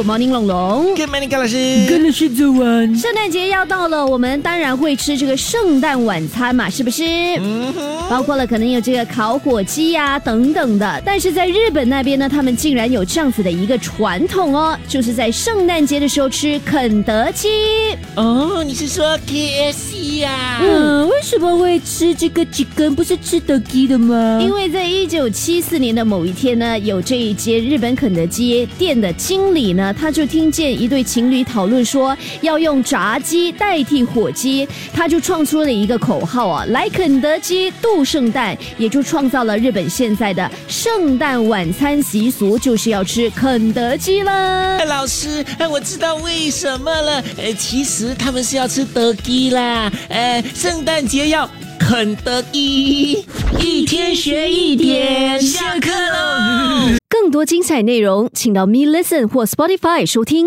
，Good morning，龙龙。！Good morning，高老师。跟了是早安。圣诞节要到了，我们当然会吃这个圣诞晚餐嘛，是不是？嗯哼，包括了可能有这个烤火鸡呀、等等的。但是在日本那边呢，他们竟然有这样子的一个传统哦，就是在圣诞节的时候吃肯德基。哦，你是说 KFC 呀、嗯，为什么会吃这个鸡根？不是吃德基的吗？因为在一九七四年的某一天呢，有这一间日本肯德基店的经理呢，他就听见一对情侣讨论说要用炸鸡代替火鸡，他就创出了一个口号啊，来肯德基度圣诞，也就创造了日本现在的圣诞晚餐习俗，就是要吃肯德基啦。哎老师，哎，我知道为什么了。呃，其实他们是要吃德基啦。呃，圣诞接要肯德基，一天学一点，下课喽。更多精彩内容，请到 Me Listen 或 Spotify 收听。